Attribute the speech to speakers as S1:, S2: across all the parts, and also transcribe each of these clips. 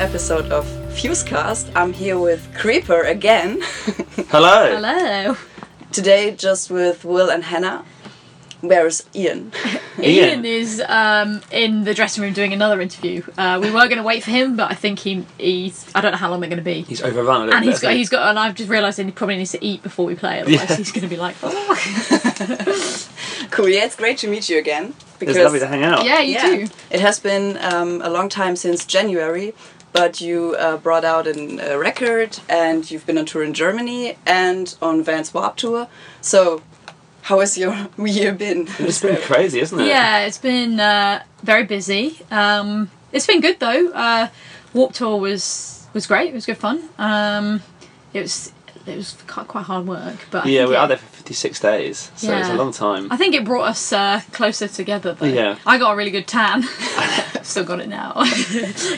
S1: a new episode of Fusecast. I'm here with Creeper again.
S2: Hello.
S3: Hello.
S1: Today, just with Will and Hannah. Where's Ian?
S3: Ian is um, in the dressing room doing another interview. Uh, we were going to wait for him, but I think he he's I don't know how long they're going to be.
S2: He's overrun a little
S3: And
S2: bit.
S3: he's got
S2: hasn't he?
S3: he's got and I've just realised that he probably needs to eat before we play, otherwise
S2: Yeah.
S3: he's going to be like, oh.
S1: Cool. Yeah, it's great to meet you again.
S2: It's lovely to hang out.
S3: yeah, you
S1: yeah,
S3: too.
S1: it has been um, a long time since January, but you uh, brought out an, a record and you've been on tour in Germany and on Vans Warp Tour. So, how has your year been?
S2: It's been crazy, isn't it?
S3: Yeah, it's been uh, very busy. Um, it's been good though. Uh, Warp Tour was was great. It was good fun. Um, it was it was quite, hard work, but I
S2: Yeah, we were
S3: it-
S2: out there for 56 days, so it's a long time.
S3: I think it brought us uh, closer together though.
S2: Yeah.
S3: I got a really good tan. Still got it now.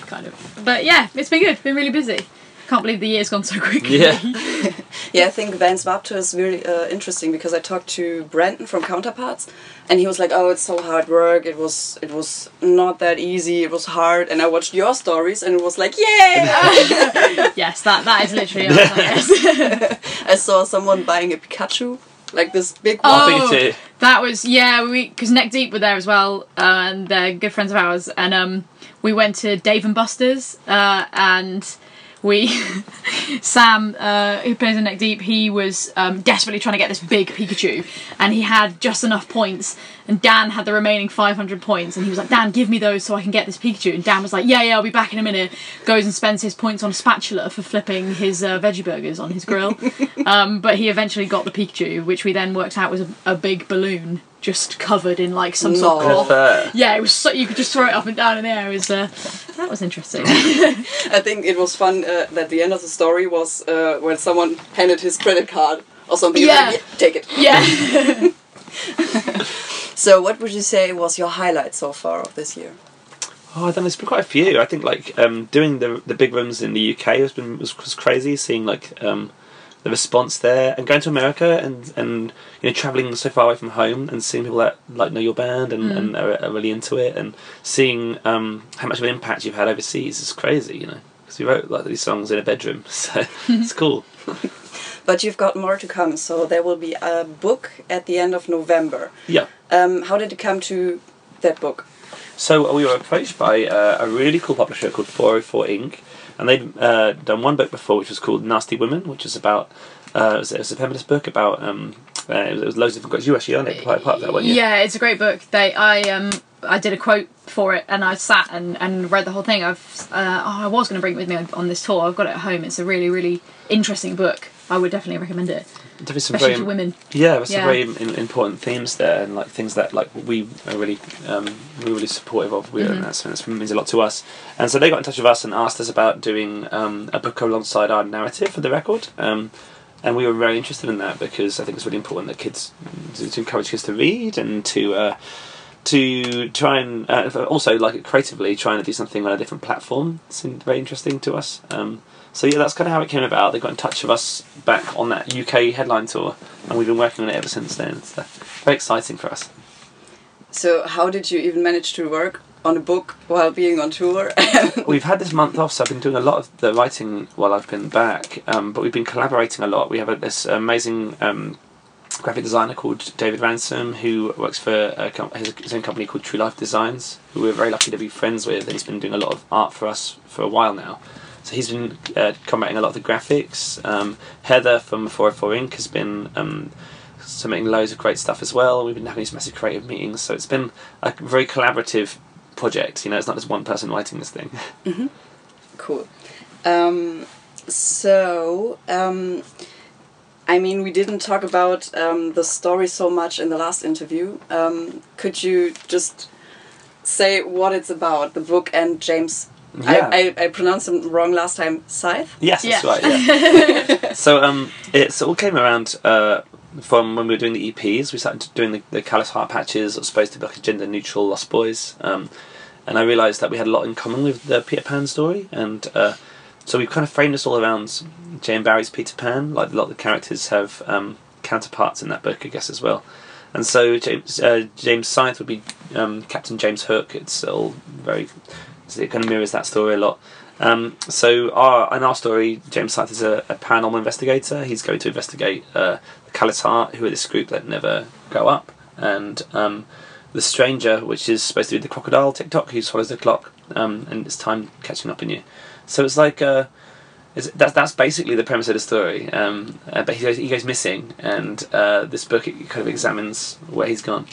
S3: kind of. But yeah, it's been good. Been really busy. Can't believe the year's gone so quickly.
S2: Yeah.
S1: Yeah, I think Vans Warp is really uh, interesting because I talked to Brandon from Counterparts, and he was like, "Oh, it's so hard work. It was, it was not that easy. It was hard." And I watched your stories, and it was like, "Yay!"
S3: yes, that that is literally us, I.
S1: I saw someone buying a Pikachu, like this big
S2: I
S1: one.
S3: Oh.
S2: think it too.
S3: That was yeah, we because Neck Deep were there as well, uh, and they're good friends of ours, and um, we went to Dave and Buster's, uh, and we Sam, uh, who plays in Neck Deep, he was um, desperately trying to get this big Pikachu, and he had just enough points, and Dan had the remaining 500 points, and he was like, Dan, give me those so I can get this Pikachu, and Dan was like, Yeah, yeah, I'll be back in a minute. Goes and spends his points on a spatula for flipping his uh, veggie burgers on his grill, um, but he eventually got the Pikachu, which we then worked out was a, a big balloon just covered in like some sort of cloth. Yeah, it was so you could just throw it up and down in the air. It was uh, that was interesting.
S1: I think it was fun uh, that the end of the story was uh, when someone handed his credit card or something.
S3: Yeah.
S1: Like, take it.
S3: yeah.
S1: So, what would you say was your highlight so far of this year?
S2: Oh, I. There's been quite a few. I think like um, doing the the big rooms in the UK has been was, was crazy. Seeing like um, the response there, and going to America and and you know traveling so far away from home and seeing people that like know your band and, and are, are really into it, and seeing um, how much of an impact you've had overseas is crazy. You know, because we wrote like these songs in a bedroom, so it's cool.
S1: But you've got more to come, so there will be a book at the end of November.
S2: Yeah.
S1: Um, how did it come to that book?
S2: So we were approached by uh, a really cool publisher called 404 Ink And they'd uh, done one book before, which was called Nasty Women, which is about uh, it, was, a feminist book about um, uh, it, was, loads of different quotes. You actually own it, part of that one,
S3: yeah, it's a great book. They, I, um, I did a quote for it, and I sat and, and read the whole thing. I've, uh, oh, I was going to bring it with me on this tour. I've got it at home. It's a really, really interesting book. I would definitely recommend it,
S2: some
S3: especially
S2: very
S3: for women.
S2: yeah, there's some very im- important themes there, and like things that like we are really um, we're really supportive of. We're
S3: Mm-hmm.
S2: that's, that means a lot to us. And so they got in touch with us and asked us about doing um, a book alongside our narrative for the record. Um, and we were very interested in that because I think it's really important that kids to, to encourage kids to read and to uh, to try and uh, also like creatively trying to do something on a different platform seemed very interesting to us. Um, so yeah, that's kind of how it came about. They got in touch with us back on that UK headline tour, and we've been working on it ever since then. It's very exciting for us.
S1: So, how did you even manage to work on a book while being on tour?
S2: We've had this month off, so I've been doing a lot of the writing while I've been back. Um, but we've been collaborating a lot. We have a, this amazing um, graphic designer called David Ransom, who works for a com- his, his own company called True Life Designs, who we're very lucky to be friends with. And he's been doing a lot of art for us for a while now. So he's been uh, commenting a lot of the graphics. Um, Heather from 404 Ink has been um, submitting loads of great stuff as well. We've been having these massive creative meetings, so it's been a very collaborative project. You know, it's not just one person writing this thing.
S1: cool. Um, so, um, I mean, we didn't talk about um, the story so much in the last interview. Um, could you just say what it's about, the book and James?
S2: Yeah.
S1: I, I, I pronounced them wrong last time. Scythe.
S2: Yes, that's
S3: Yeah.
S2: right. Yeah. so um, it all came around uh, from when we were doing the EPs. We started doing the, the Callous Heart patches. It was supposed to be like a gender neutral Lost Boys, um, and I realised that we had a lot in common with the Peter Pan story, and uh, so we kind of framed this all around J.M. Barrie's Peter Pan. Like a lot of the characters have um, counterparts in that book, I guess, as well. And so James uh, James Scythe would be um, Captain James Hook. It's all very it kind of mirrors that story a lot. Um, so our in our story, James Scythe is a, a paranormal investigator. He's going to investigate uh, the who are this group that never grow up, and um, the stranger, which is supposed to be the crocodile Tick-Tock, who follows the clock, um, and it's time catching up on you. So it's like uh, it's, that's that's basically the premise of the story. Um, uh, but he goes, he goes missing, and uh, this book it kind of examines where he's gone.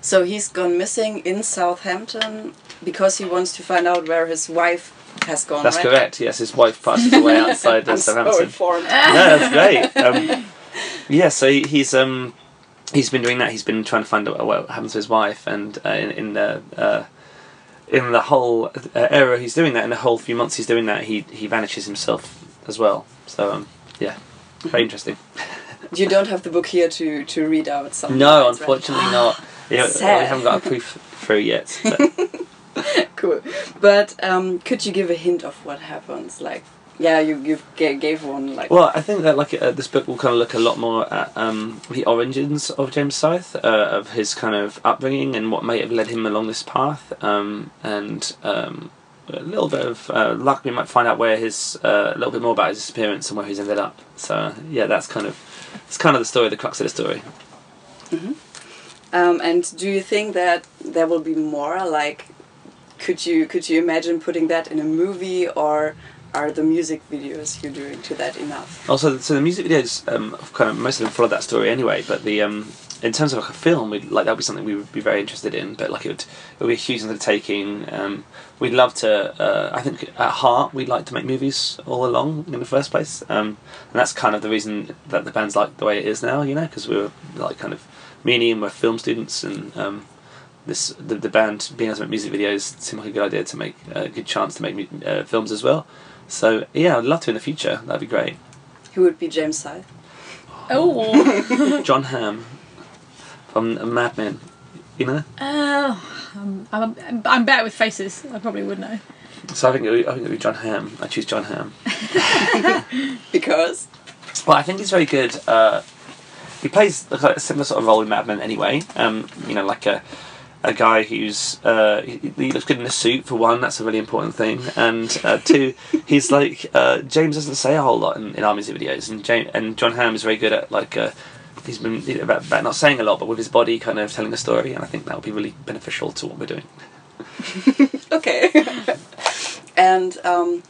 S1: So he's gone missing in Southampton because he wants to find out where his wife has gone.
S2: That's
S1: right?
S2: correct. Yes, his wife passes away outside
S1: I'm
S2: of
S1: so informed.
S2: yeah, that's great. Um, yeah, so he- he's um, he's been doing that. He's been trying to find out what happened to his wife, and uh, in, in the uh, in the whole uh, era he's doing that, in the whole few months he's doing that, he he vanishes himself as well. So um, yeah, very interesting.
S1: You don't have the book here to, to read out some.
S2: No,
S1: lines, right?
S2: unfortunately not. Yeah, we
S1: Sad.
S2: haven't got a proof through yet. But
S1: cool. But um, could you give a hint of what happens? Like, yeah, you you gave one like.
S2: Well, I think that like uh, this book will kind of look a lot more at um, the origins of James Scythe, uh, of his kind of upbringing and what may have led him along this path, um, and um, a little bit of uh, luck. We might find out where his uh, a little bit more about his disappearance and where he's ended up. So yeah, that's kind of it's kind of the story, the crux of the story.
S1: Um, and do you think that there will be more? Like, could you could you imagine putting that in a movie, or are the music videos you're doing to that enough?
S2: Also, so the music videos, um, kind of most of them follow that story anyway. But the um, in terms of like a film, we like that would be something we would be very interested in. But like it would, it would be a huge undertaking. Um, we'd love to. Uh, I think at heart, we'd like to make movies all along in the first place. Um, and that's kind of the reason that the band's like the way it is now. You know, because we were like kind of me and Ian were film students, and um, this the, the band being able to make music videos seemed like a good idea to make a good chance to make uh, films as well. So yeah, I'd love to in the future. That'd be great.
S1: Who would be James Scythe?
S3: Oh.
S2: John Hamm from Mad Men. You know,
S3: Oh, I'm, I'm, I'm better with faces. I probably would know.
S2: so I think it would, I think it would be John Hamm. I choose John Hamm.
S1: Because
S2: Well, I think he's very good. Uh, he plays a similar sort of role in Mad Men anyway. Um, you know, like a a guy who's uh, he, he looks good in a suit for one. That's a really important thing. And uh, two, he's like uh, James doesn't say a whole lot in, in our music videos, and James and John Hamm is very good at like. Uh, He's been you know, about, about not saying a lot, but with his body kind of telling a story, and I think that would be really beneficial to what we're doing.
S1: okay. and um,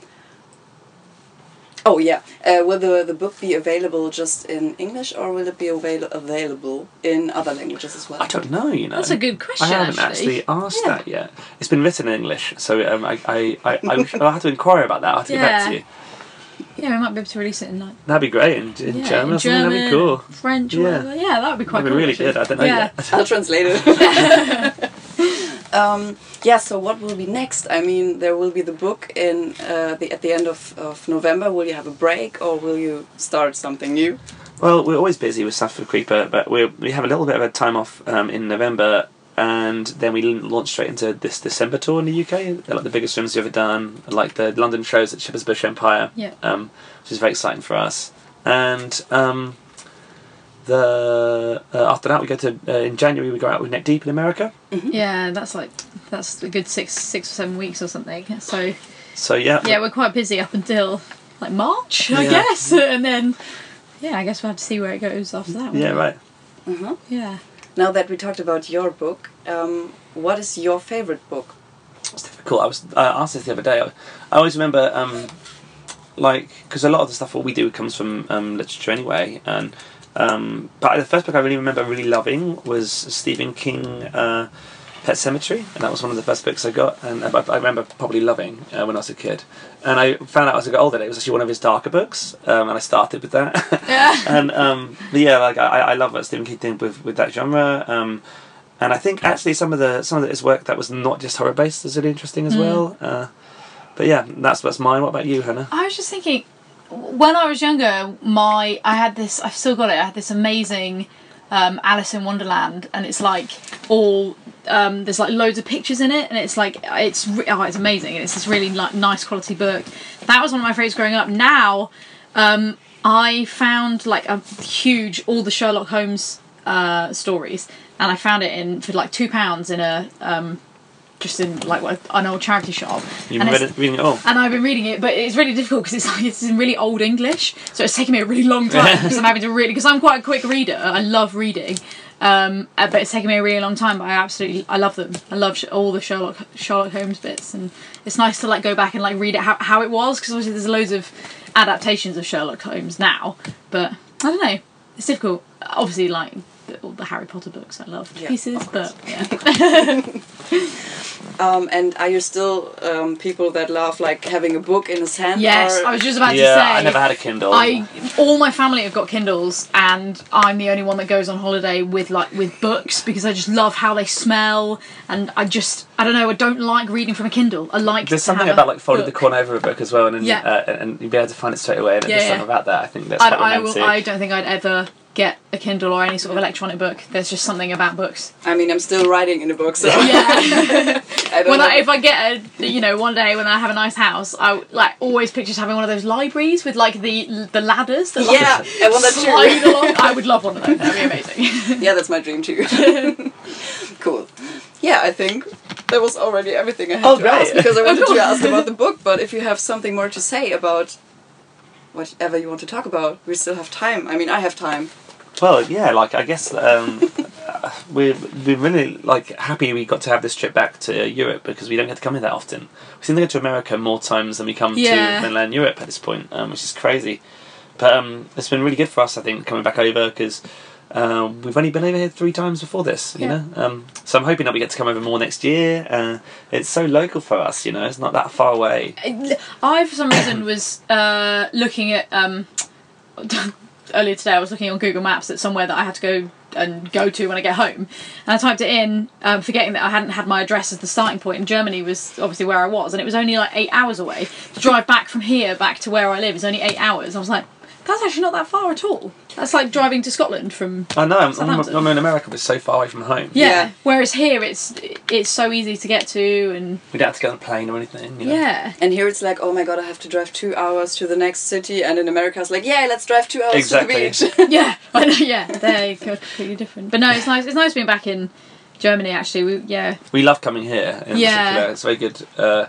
S1: oh yeah, uh, will the the book be available just in English, or will it be avail- available in other languages as well?
S2: I don't know, you know.
S3: That's a good question.
S2: I haven't
S3: actually.
S2: actually, asked
S3: Yeah.
S2: that yet. It's been written in English, so um, I, I, I, I, I'll have to inquire about that. I'll have to get back to
S3: Yeah.
S2: you.
S3: Yeah, we might be able to release it in like
S2: That'd be great in, in
S3: yeah,
S2: German
S3: in
S2: or something. That'd be cool.
S3: French,
S2: Yeah.
S3: whatever. Yeah, that would be quite
S2: That'd be
S3: cool.
S2: really
S3: actually.
S2: good. I don't know
S3: yeah.
S2: yet.
S1: I'll translate it. um, yeah. So what will be next? I mean, there will be the book in uh, the at the end of, of November. Will you have a break, or will you start something new?
S2: Well, we're always busy with stuff for Creeper, but we we have a little bit of a time off um, in November, and then we launch straight into this December tour in the UK. They're like the biggest films we've ever done, like the London shows at Shepherd's Bush Empire,
S3: Yeah.
S2: um, which is very exciting for us. And um, the uh, after that, we go to uh, in January we go out with Neck Deep in America.
S3: Yeah, that's like that's a good six six or seven weeks or something. So
S2: So yeah,
S3: yeah, we're quite busy up until like March, I
S2: Yeah.
S3: guess, and then yeah, I guess we'll have to see where it goes after that. won't
S2: yeah,
S3: we?
S2: right.
S1: hmm
S3: Yeah.
S1: Now that we talked about your book, um, what is your favorite book?
S2: It's difficult. I was I asked this the other day. I, I always remember, um, like, because a lot of the stuff what we do comes from um, literature anyway, and um, but the first book I really remember really loving was Stephen King. Uh, Pet Sematary, and that was one of the first books I got, and I, I remember probably loving uh, when I was a kid. And I found out as I got older that it was actually one of his darker books, um, and I started with that.
S3: Yeah.
S2: and um, but yeah, like I, I love what Stephen King did with, with that genre. Um, and I think actually some of the some of his work that was not just horror based is really interesting as
S3: Mm.
S2: well. Uh, but yeah, that's that's mine. What about you, Hannah?
S3: I was just thinking, when I was younger, my I had this. I've still got it. I had this amazing um, Alice in Wonderland, and it's like all um, there's like loads of pictures in it, and it's like it's re- oh, it's amazing, and it's this really like nice quality book. That was one of my favorites growing up. Now, um, I found like a huge all the Sherlock Holmes uh, stories, and I found it in for like two pounds in a um, just in like an old charity shop.
S2: You've
S3: and
S2: been it, reading it all.
S3: and I've been reading it, but it's really difficult because it's like it's in really old English, so it's taking me a really long time because I'm having to really because I'm quite a quick reader. I love reading, um, uh, but it's taking me a really long time. But I absolutely I love them. I love sh- all the Sherlock Sherlock Holmes bits, and it's nice to like go back and like read it how how it was because obviously there's loads of adaptations of Sherlock Holmes now, but I don't know. It's difficult. Obviously, like the, all the Harry Potter books, I love
S1: Yeah,
S3: pieces, but yeah.
S1: Um, and are you still um, people that love like having a book in his hand?
S3: yes,
S1: or-
S3: I was just about
S2: yeah,
S3: to say.
S2: I never had a Kindle.
S3: I all my family have got Kindles, and I'm the only one that goes on holiday with like with books because I just love how they smell, and I just I don't know I don't like reading from a Kindle. I like
S2: There's
S3: to
S2: something
S3: have
S2: about like folding the corner over a book as well, and then,
S3: Yeah.
S2: uh, and you'd be able to find it straight away. And
S3: Yeah,
S2: there's
S3: yeah.
S2: something about that. I think that's
S3: I,
S2: quite
S3: I will. I don't think I'd ever get a Kindle or any sort of electronic book. There's just something about books.
S1: I mean, I'm still writing in a book, so
S3: Yeah.
S1: I
S3: when. I, if I get a, you know, one day when I have a nice house, I like always pictures having one of those libraries with like the the ladders that like,
S1: yeah, I want that
S3: slide along. I would love one of those. That'd be amazing.
S1: yeah, that's my dream too. cool. Yeah, I think that was already everything I had
S2: Oh,
S1: to
S2: great.
S1: ask because I wanted to ask about the book. But if you have something more to say about whatever you want to talk about, we still have time. I mean, I have time.
S2: Well, yeah, like I guess um, we're we're really like happy we got to have this trip back to Europe because we don't get to come here that often. We seem to go to America more times than we come
S3: Yeah.
S2: to mainland Europe at this point, um, which is crazy. But um, it's been really good for us, I think, coming back over because. Um, we've only been over here three times before this, you
S3: Yeah.
S2: know. Um, so I'm hoping that we get to come over more next year. Uh, it's so local for us, you know. It's not that far away.
S3: I, for some reason, was uh, looking at um, earlier today. I was looking on Google Maps at somewhere that I had to go and go to when I get home, and I typed it in, um, forgetting that I hadn't had my address as the starting point. And Germany was obviously where I was, and it was only like eight hours away. To drive back from here back to where I live is only eight hours. I was like, that's actually not that far at all. That's like driving to Scotland from
S2: I know. I'm, I'm, I'm in America, but it's so far away from home.
S3: yeah.
S1: Yeah.
S3: Whereas here, it's it's so easy to get to, and
S2: We don't have to get on a plane or anything. You know?
S3: yeah.
S1: And here it's like, oh my god, I have to drive two hours to the next city. And in America, it's like, yeah, let's drive two hours
S2: Exactly.
S1: to the beach.
S3: yeah, I know. Yeah, they're completely different. But no, it's nice. It's nice being back in Germany. Actually, we yeah,
S2: we love coming here. In
S3: Yeah.
S2: particular. it's very good. Uh,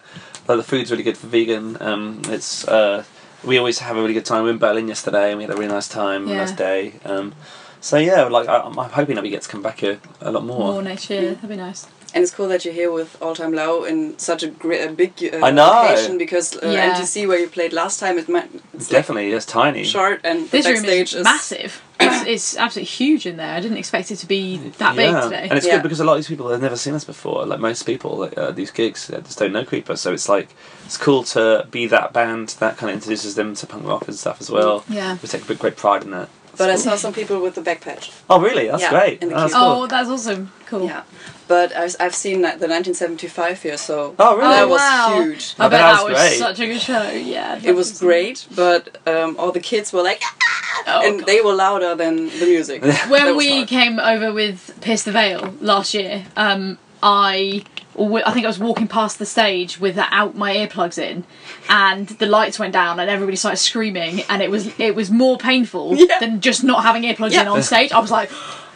S2: like the food's really good for vegan. Um, it's uh, we always have a really good time. We were in Berlin yesterday, and we had a really nice time, a
S3: Yeah.
S2: nice day. Um, so yeah, like I, I'm hoping that we get to come back here a lot more.
S3: more next year. That'd be nice.
S1: And it's cool that you're here with All Time Low in such a, great, a big uh,
S2: I know.
S1: location because uh,
S3: Yeah.
S1: MTC where you played last time it might it's like
S2: Definitely, it's tiny.
S1: short and the
S3: This room
S1: backstage
S3: is, massive. It's, it's absolutely huge in there. I didn't expect it to be that big today.
S2: And it's
S1: Yeah.
S2: good because a lot of these people have never seen us before. Like most people, like, uh, these gigs uh, just don't know Creeper, so it's like it's cool to be that band that kind of introduces them to punk rock and stuff as well.
S3: Yeah.
S2: We take a big, great pride in that.
S1: But I saw some people with the back patch.
S2: Oh really? That's
S1: Yeah,
S2: great.
S1: in the
S2: Oh, that's
S1: queue.
S2: cool.
S3: Oh, that's also cool.
S1: Yeah. But I've, I've seen the 1975 here, so
S2: Oh, really?
S1: that
S3: Oh,
S1: was
S3: wow.
S1: huge.
S3: I
S2: Oh,
S3: bet
S2: that
S3: that
S2: was
S3: was
S2: great.
S3: such a good show. Yeah,
S1: It was great, but um, all the kids were like,
S3: Oh,
S1: and
S3: God.
S1: they were louder than the music.
S3: When we
S1: hard.
S3: came over with Pierce the Veil last year, um, I I think I was walking past the stage without my earplugs in, and the lights went down and everybody started screaming, and it was it was more painful
S1: Yeah.
S3: than just not having earplugs in on stage. I was like,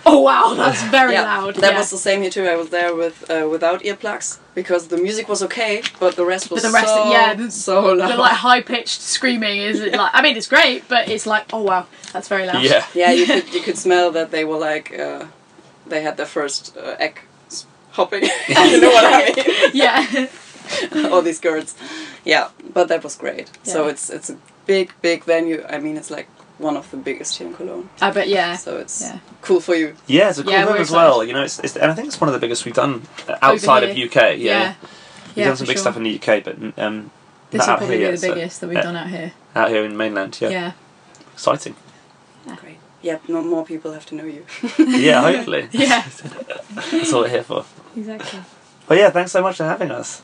S3: oh wow, that's very
S1: yeah,
S3: loud.
S1: That
S3: yeah.
S1: was the same here too. I was there with uh, without earplugs because the music was okay, but the rest was
S3: But the rest-
S1: so
S3: yeah, the-
S1: so loud.
S3: the like high pitched screaming is like I mean it's great, but it's like oh wow, that's very loud.
S2: Yeah.
S1: yeah, you could you could smell that they were like uh, they had their first uh, egg hopping. you know what I mean?
S3: yeah.
S1: All these girls. Yeah, but that was great. So it's it's a big big venue. I mean, it's like one of the biggest here in Cologne.
S3: I bet yeah.
S1: So it's
S3: Yeah.
S1: cool for you.
S2: Yeah, it's a cool
S3: Yeah,
S2: room
S3: we're
S2: as well. You know, it's, it's and I think it's one of the biggest we've done uh, outside of. UK. Yeah,
S3: Yeah.
S2: we've
S3: Yeah,
S2: done some big
S3: sure.
S2: stuff in the UK, but um,
S3: This
S2: not
S3: will
S2: out
S3: probably
S2: here
S3: be
S2: yet,
S3: the
S2: so-
S3: biggest that we've
S2: yeah,
S3: done out here.
S2: out here in mainland. Yeah,
S3: Yeah.
S2: exciting.
S1: Great. Yeah, no more people have to know you.
S2: Yeah, hopefully.
S3: Yeah.
S2: That's all we're here for.
S3: Exactly.
S2: But yeah, thanks so much for having us.